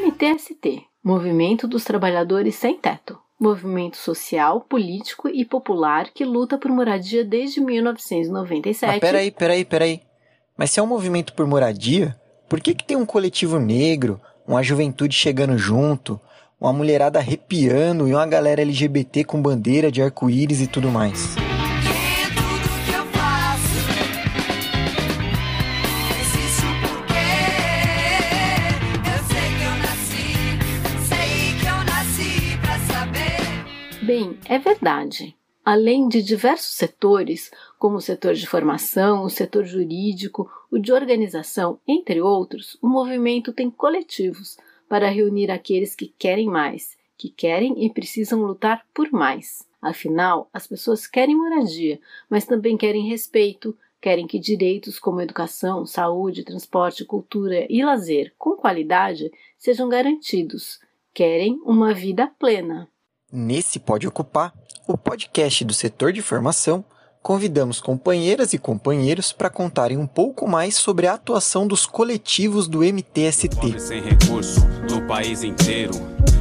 MTST Movimento dos Trabalhadores Sem Teto movimento social, político e popular que luta por moradia desde 1997. Mas peraí, peraí, peraí. Mas se é um movimento por moradia, por que, que tem um coletivo negro, uma juventude chegando junto, uma mulherada arrepiando e uma galera LGBT com bandeira de arco-íris e tudo mais? É verdade. Além de diversos setores, como o setor de formação, o setor jurídico, o de organização, entre outros, o movimento tem coletivos para reunir aqueles que querem mais, que querem e precisam lutar por mais. Afinal, as pessoas querem moradia, mas também querem respeito, querem que direitos como educação, saúde, transporte, cultura e lazer com qualidade sejam garantidos. Querem uma vida plena. Nesse Pode Ocupar, o podcast do setor de formação, convidamos companheiras e companheiros para contarem um pouco mais sobre a atuação dos coletivos do MTST. Pobre sem recurso no país inteiro.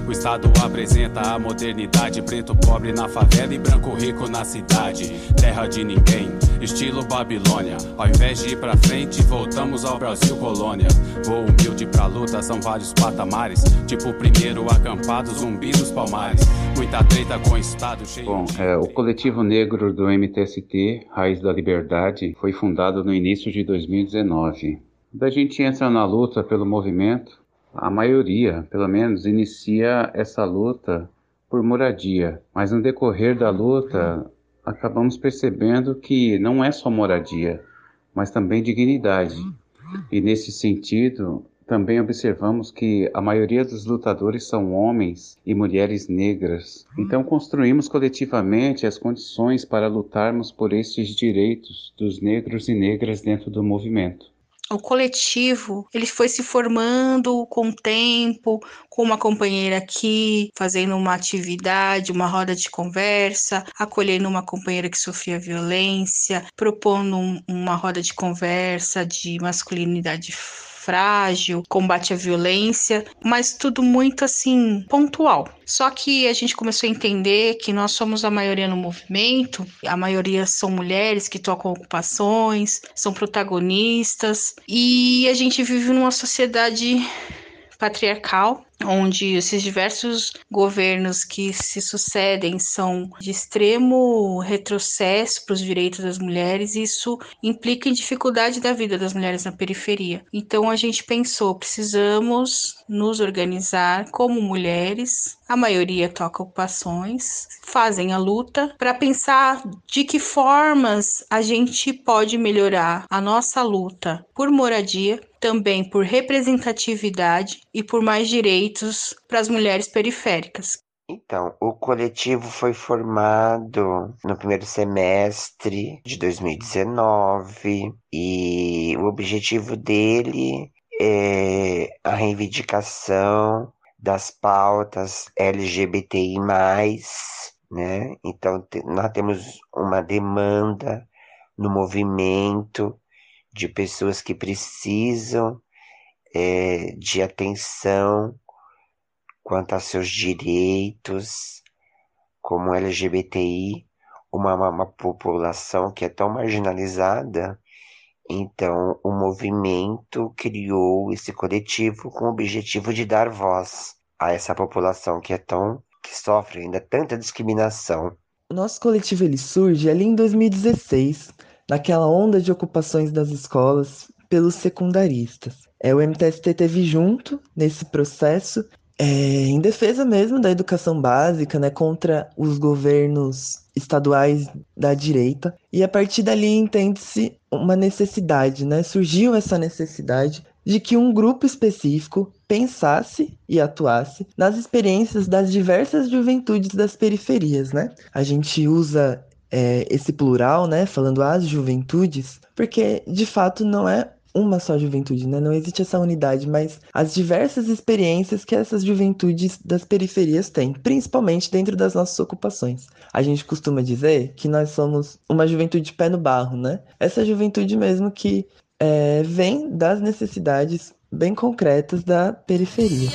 O Estado apresenta a modernidade, preto pobre na favela e branco rico na cidade. Terra de ninguém, estilo Babilônia. Ao invés de ir pra frente, voltamos ao Brasil colônia. Vou humilde pra luta, são vários patamares. Tipo primeiro acampado, zumbi dos palmares. Muita treta com o Estado cheio Bom, é, o coletivo negro do MTST, Raiz da Liberdade, foi fundado no início de 2019. Da gente entra na luta pelo movimento, a maioria, pelo menos, inicia essa luta por moradia, mas no decorrer da luta acabamos percebendo que não é só moradia, mas também dignidade. E nesse sentido, também observamos que a maioria dos lutadores são homens e mulheres negras. Então construímos coletivamente as condições para lutarmos por estes direitos dos negros e negras dentro do movimento o coletivo ele foi se formando com o tempo, com uma companheira aqui, fazendo uma atividade, uma roda de conversa, acolhendo uma companheira que sofria violência, propondo um, uma roda de conversa de masculinidade frágil, combate à violência, mas tudo muito assim pontual. Só que a gente começou a entender que nós somos a maioria no movimento, a maioria são mulheres que tocam ocupações, são protagonistas, e a gente vive numa sociedade patriarcal, onde esses diversos governos que se sucedem são de extremo retrocesso para os direitos das mulheres, e isso implica em dificuldade da vida das mulheres na periferia. Então a gente pensou, precisamos nos organizar como mulheres, a maioria toca ocupações, fazem a luta para pensar de que formas a gente pode melhorar a nossa luta por moradia, também por representatividade e por mais direitos para as mulheres periféricas. Então, o coletivo foi formado no primeiro semestre de 2019 e o objetivo dele é a reivindicação das pautas LGBTI+, né? Então, nós temos uma demanda no movimento de pessoas que precisam é, de atenção quanto a seus direitos, como LGBTI, uma, uma população que é tão marginalizada. Então, o movimento criou esse coletivo com o objetivo de dar voz a essa população que é tão que sofre ainda tanta discriminação. O nosso coletivo ele surge ali em 2016, naquela onda de ocupações das escolas pelos secundaristas. É, o MTST teve junto nesse processo, é, em defesa mesmo da educação básica, né, contra os governos estaduais da direita. E a partir dali entende-se uma necessidade, né? Surgiu essa necessidade de que um grupo específico pensasse e atuasse nas experiências das diversas juventudes das periferias, né? A gente usa é, esse plural, né, falando as juventudes, porque de fato não é uma só juventude, né? Não existe essa unidade, mas as diversas experiências que essas juventudes das periferias têm, principalmente dentro das nossas ocupações. A gente costuma dizer que nós somos uma juventude pé no barro, né? Essa juventude mesmo que é, vem das necessidades bem concretas da periferia.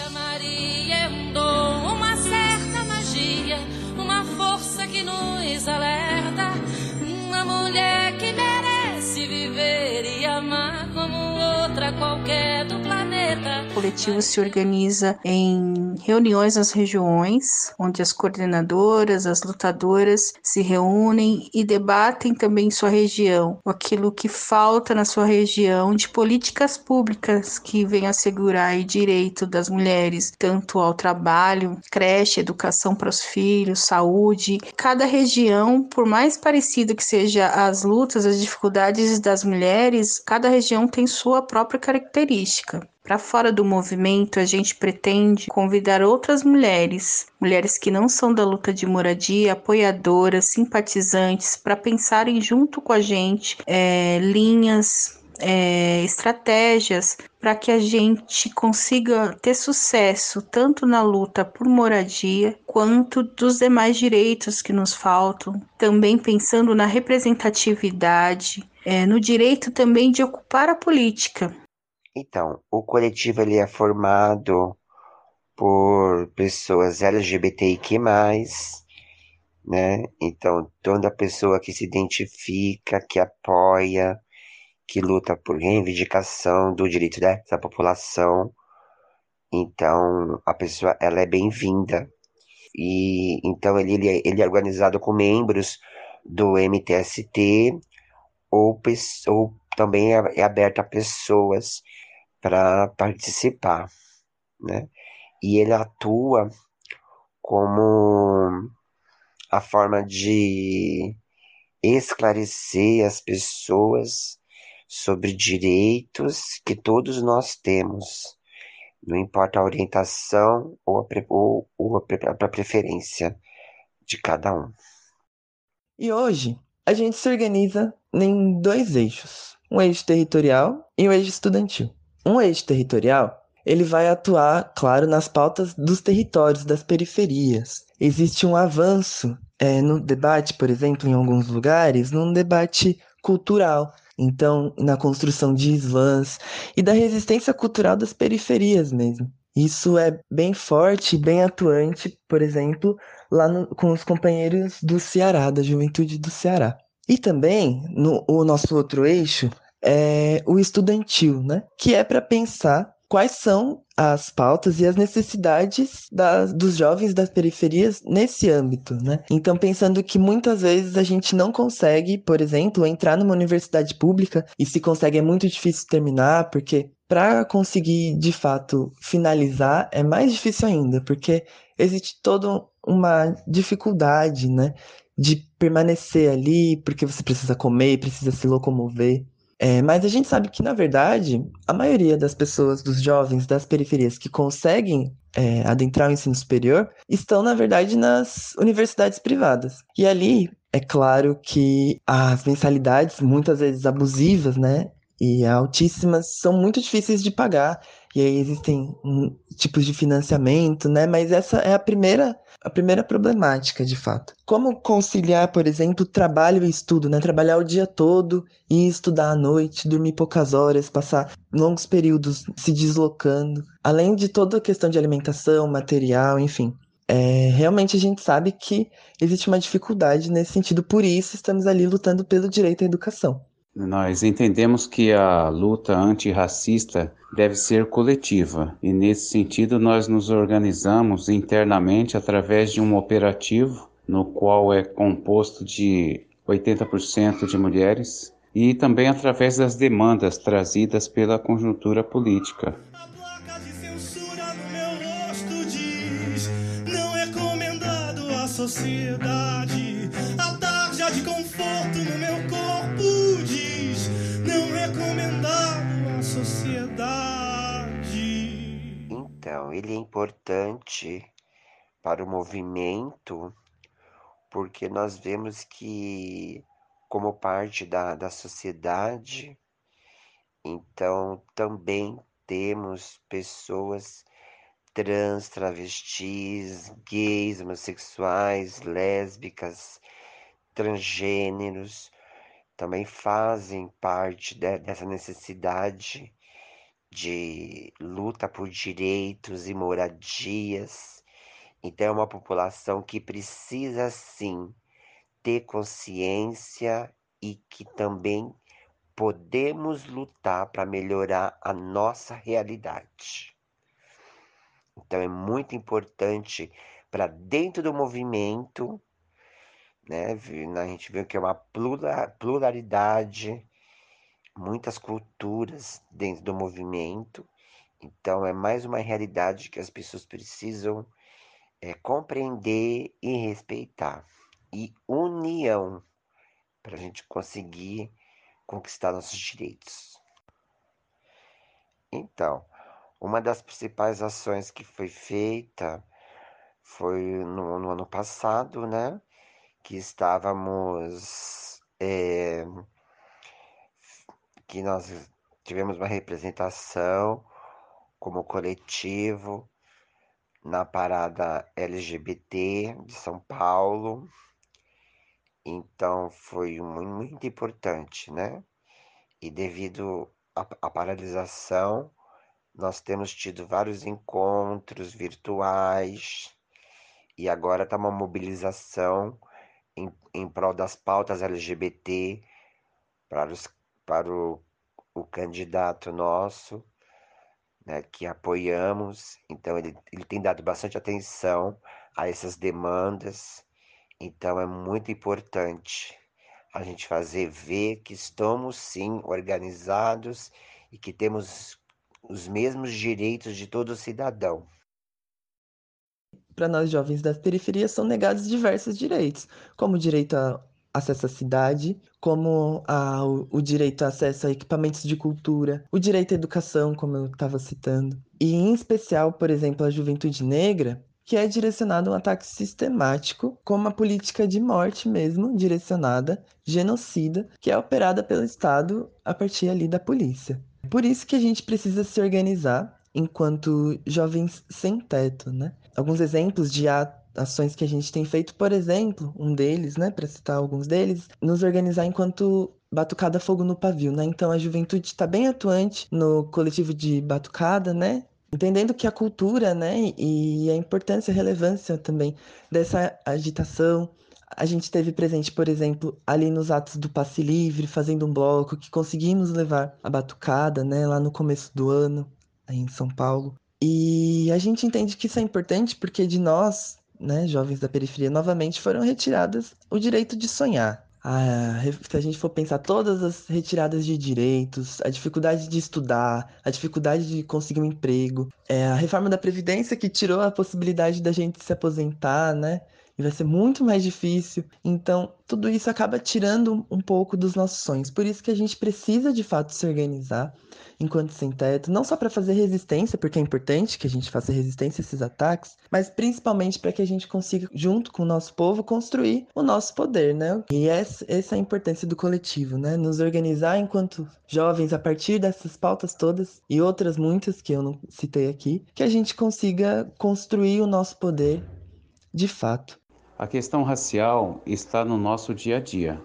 Coletivo se organiza em reuniões nas regiões, onde as coordenadoras, as lutadoras se reúnem e debatem também sua região, aquilo que falta na sua região de políticas públicas que venham assegurar o direito das mulheres, tanto ao trabalho, creche, educação para os filhos, saúde. Cada região, por mais parecido que seja as lutas, as dificuldades das mulheres, cada região tem sua própria característica. Para fora do movimento, a gente pretende convidar outras mulheres, mulheres que não são da luta de moradia, apoiadoras, simpatizantes, para pensarem junto com a gente é, linhas, é, estratégias para que a gente consiga ter sucesso tanto na luta por moradia quanto dos demais direitos que nos faltam, também pensando na representatividade, é, no direito também de ocupar a política. Então, o coletivo ele é formado por pessoas LGBTIQ+, né? Então, toda pessoa que se identifica, que apoia, que luta por reivindicação do direito dessa população, então a pessoa ela é bem-vinda. E então ele, ele, ele é organizado com membros do MTST ou, ou também é, é aberto a pessoas para participar, né? E ele atua como a forma de esclarecer as pessoas sobre direitos que todos nós temos, não importa a orientação ou a, ou, ou a preferência de cada um. E hoje a gente se organiza em dois eixos, um eixo territorial e um eixo estudantil. Um eixo territorial, ele vai atuar, claro, nas pautas dos territórios, das periferias. Existe um avanço é, no debate, por exemplo, em alguns lugares, num debate cultural. Então, na construção de slams e da resistência cultural das periferias mesmo. Isso é bem forte, bem atuante, por exemplo, lá no, com os companheiros do Ceará, da juventude do Ceará. E também, no o nosso outro eixo, é o estudantil, né? Que é para pensar quais são as pautas e as necessidades dos jovens das periferias nesse âmbito, né? Então, pensando que muitas vezes a gente não consegue, por exemplo, entrar numa universidade pública e se consegue é muito difícil terminar, porque para conseguir de fato finalizar é mais difícil ainda, porque existe toda uma dificuldade, né? De permanecer ali, porque você precisa comer, precisa se locomover. É, mas a gente sabe que, na verdade, a maioria das pessoas, dos jovens das periferias que conseguem é, adentrar o ensino superior, estão, na verdade, nas universidades privadas. E ali, é claro que as mensalidades, muitas vezes abusivas, né? E altíssimas, são muito difíceis de pagar. E aí existem um, tipos de financiamento, né? Mas essa é a primeira a primeira problemática, de fato. Como conciliar, por exemplo, trabalho e estudo, né? Trabalhar o dia todo e estudar à noite, dormir poucas horas, passar longos períodos se deslocando, além de toda a questão de alimentação, material, enfim. É, realmente a gente sabe que existe uma dificuldade nesse sentido, por isso estamos ali lutando pelo direito à educação. Nós entendemos que a luta antirracista deve ser coletiva e, nesse sentido, nós nos organizamos internamente através de um operativo no qual é composto de 80% de mulheres e também através das demandas trazidas pela conjuntura política. A Então, ele é importante para o movimento porque nós vemos que, como parte da, da sociedade, então também temos pessoas trans, travestis, gays, homossexuais, lésbicas, transgêneros, também fazem parte de, dessa necessidade de luta por direitos e moradias. Então, é uma população que precisa sim ter consciência e que também podemos lutar para melhorar a nossa realidade. Então é muito importante para dentro do movimento, né? A gente vê que é uma pluralidade, muitas culturas dentro do movimento. Então é mais uma realidade que as pessoas precisam é, compreender e respeitar. E união para a gente conseguir conquistar nossos direitos. Então, uma das principais ações que foi feita foi no, no ano passado, né? Que estávamos. É, que nós tivemos uma representação como coletivo na parada LGBT de São Paulo. Então foi muito importante, né? E devido à paralisação, nós temos tido vários encontros virtuais e agora está uma mobilização em, em prol das pautas LGBT para, os, para o, o candidato nosso, né, que apoiamos. Então, ele, ele tem dado bastante atenção a essas demandas. Então, é muito importante a gente fazer ver que estamos sim organizados e que temos os mesmos direitos de todo cidadão. Para nós jovens das periferias são negados diversos direitos, como o direito acesso à cidade, como a, o, direito a acesso a equipamentos de cultura, o direito à educação, como eu estava citando, e em especial, por exemplo, a juventude negra, que é direcionado um ataque sistemático, com uma política de morte mesmo, direcionada, genocida, que é operada pelo Estado a partir ali da polícia. Por isso que a gente precisa se organizar enquanto jovens sem teto, né? Alguns exemplos de ações que a gente tem feito, por exemplo, um deles, né, para citar alguns deles, nos organizar enquanto Batucada Fogo no Pavio, né? Então a juventude está bem atuante no coletivo de batucada, né? Entendendo que a cultura, né, e a importância e relevância também dessa agitação, a gente teve presente, por exemplo, ali nos atos do passe livre, fazendo um bloco, que conseguimos levar a batucada, né, lá no começo do ano, aí em São Paulo. E a gente entende que isso é importante porque de nós, né, jovens da periferia, novamente foram retiradas o direito de sonhar. Ah, se a gente for pensar todas as retiradas de direitos, a dificuldade de estudar, a dificuldade de conseguir um emprego, é, a reforma da Previdência que tirou a possibilidade da gente se aposentar, né? E vai ser muito mais difícil. Então, tudo isso acaba tirando um pouco dos nossos sonhos. Por isso que a gente precisa de fato se organizar enquanto sem teto, não só para fazer resistência, porque é importante que a gente faça resistência a esses ataques, mas principalmente para que a gente consiga, junto com o nosso povo, construir o nosso poder, né? E essa, essa é a importância do coletivo, né? Nos organizar enquanto jovens a partir dessas pautas todas e outras muitas que eu não citei aqui, que a gente consiga construir o nosso poder de fato. A questão racial está no nosso dia a dia.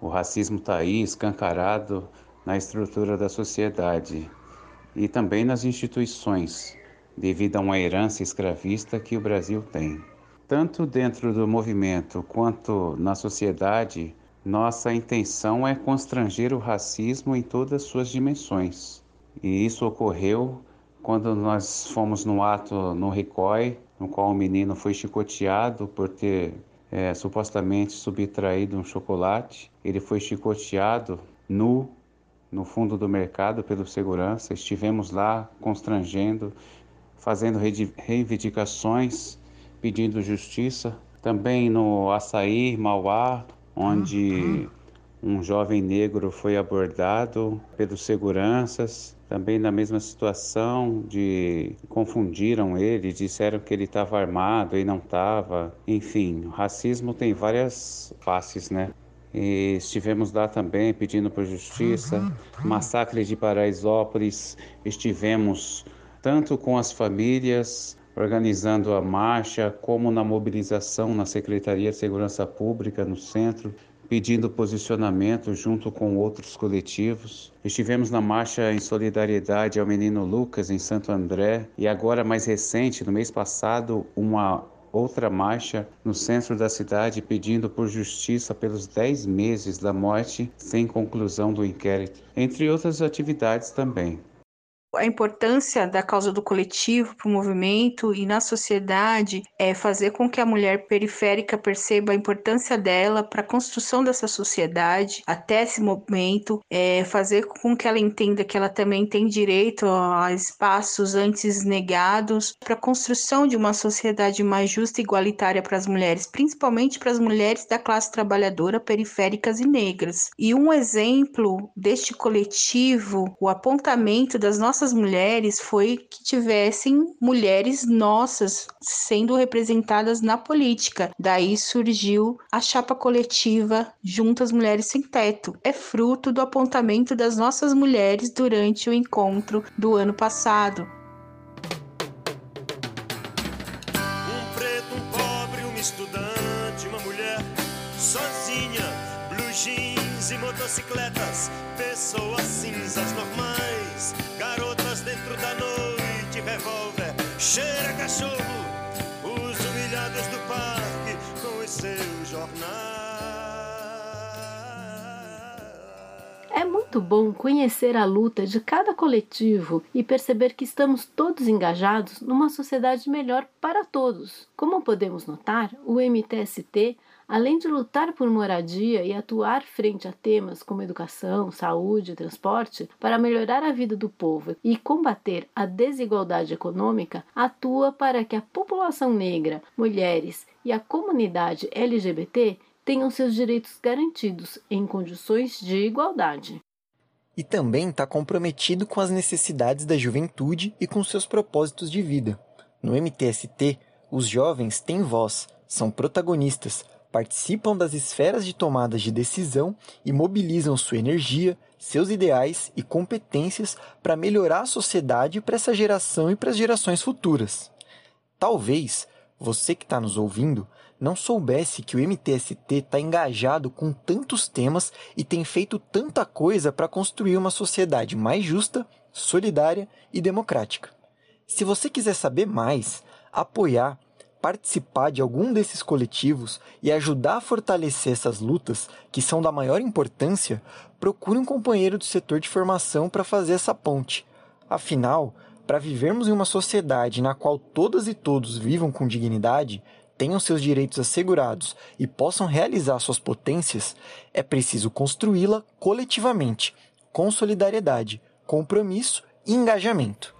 O racismo está aí escancarado na estrutura da sociedade e também nas instituições, devido a uma herança escravista que o Brasil tem. Tanto dentro do movimento quanto na sociedade, nossa intenção é constranger o racismo em todas suas dimensões. E isso ocorreu quando nós fomos no ato no RICOI no qual o menino foi chicoteado por ter é, supostamente subtraído um chocolate. Ele foi chicoteado nu no fundo do mercado pelo segurança. Estivemos lá constrangendo, fazendo reivindicações, pedindo justiça. Também no Açaí, Mauá, onde um jovem negro foi abordado pelos seguranças, também na mesma situação de confundiram ele, disseram que ele estava armado e não estava. Enfim, o racismo tem várias faces, né? E estivemos lá também pedindo por justiça. Massacre de Paraisópolis, estivemos tanto com as famílias organizando a marcha, como na mobilização na Secretaria de Segurança Pública no centro, pedindo posicionamento junto com outros coletivos. Estivemos na marcha em solidariedade ao menino Lucas em Santo André e agora mais recente, no mês passado, uma outra marcha no centro da cidade pedindo por justiça pelos 10 meses da morte sem conclusão do inquérito, entre outras atividades também a importância da causa do coletivo para o movimento e na sociedade é fazer com que a mulher periférica perceba a importância dela para a construção dessa sociedade até esse momento, é fazer com que ela entenda que ela também tem direito a espaços antes negados para a construção de uma sociedade mais justa e igualitária para as mulheres, principalmente para as mulheres da classe trabalhadora periféricas e negras. E um exemplo deste coletivo, o apontamento das nossas nossas mulheres foi que tivessem mulheres nossas sendo representadas na política. Daí surgiu a chapa coletiva Juntas Mulheres Sem Teto. É fruto do apontamento das nossas mulheres durante o encontro do ano passado. Um preto, um pobre, uma estudante, uma mulher sozinha, blue jeans e motocicletas, pessoas cinzas normais dentro da noite, revólver, cheira cachorro, os humilhados do parque com os seus jornais. Muito bom conhecer a luta de cada coletivo e perceber que estamos todos engajados numa sociedade melhor para todos. Como podemos notar, o MTST Além de lutar por moradia e atuar frente a temas como educação, saúde e transporte para melhorar a vida do povo e combater a desigualdade econômica, atua para que a população negra, mulheres e a comunidade LGBT tenham seus direitos garantidos em condições de igualdade. E também está comprometido com as necessidades da juventude e com seus propósitos de vida. No MTST, os jovens têm voz, são protagonistas, participam das esferas de tomadas de decisão e mobilizam sua energia, seus ideais e competências para melhorar a sociedade para essa geração e para as gerações futuras. Talvez você que está nos ouvindo não soubesse que o MTST está engajado com tantos temas e tem feito tanta coisa para construir uma sociedade mais justa, solidária e democrática. Se você quiser saber mais, apoiar participar de algum desses coletivos e ajudar a fortalecer essas lutas, que são da maior importância, procure um companheiro do setor de formação para fazer essa ponte. Afinal, para vivermos em uma sociedade na qual todas e todos vivam com dignidade, tenham seus direitos assegurados e possam realizar suas potências, é preciso construí-la coletivamente, com solidariedade, compromisso e engajamento.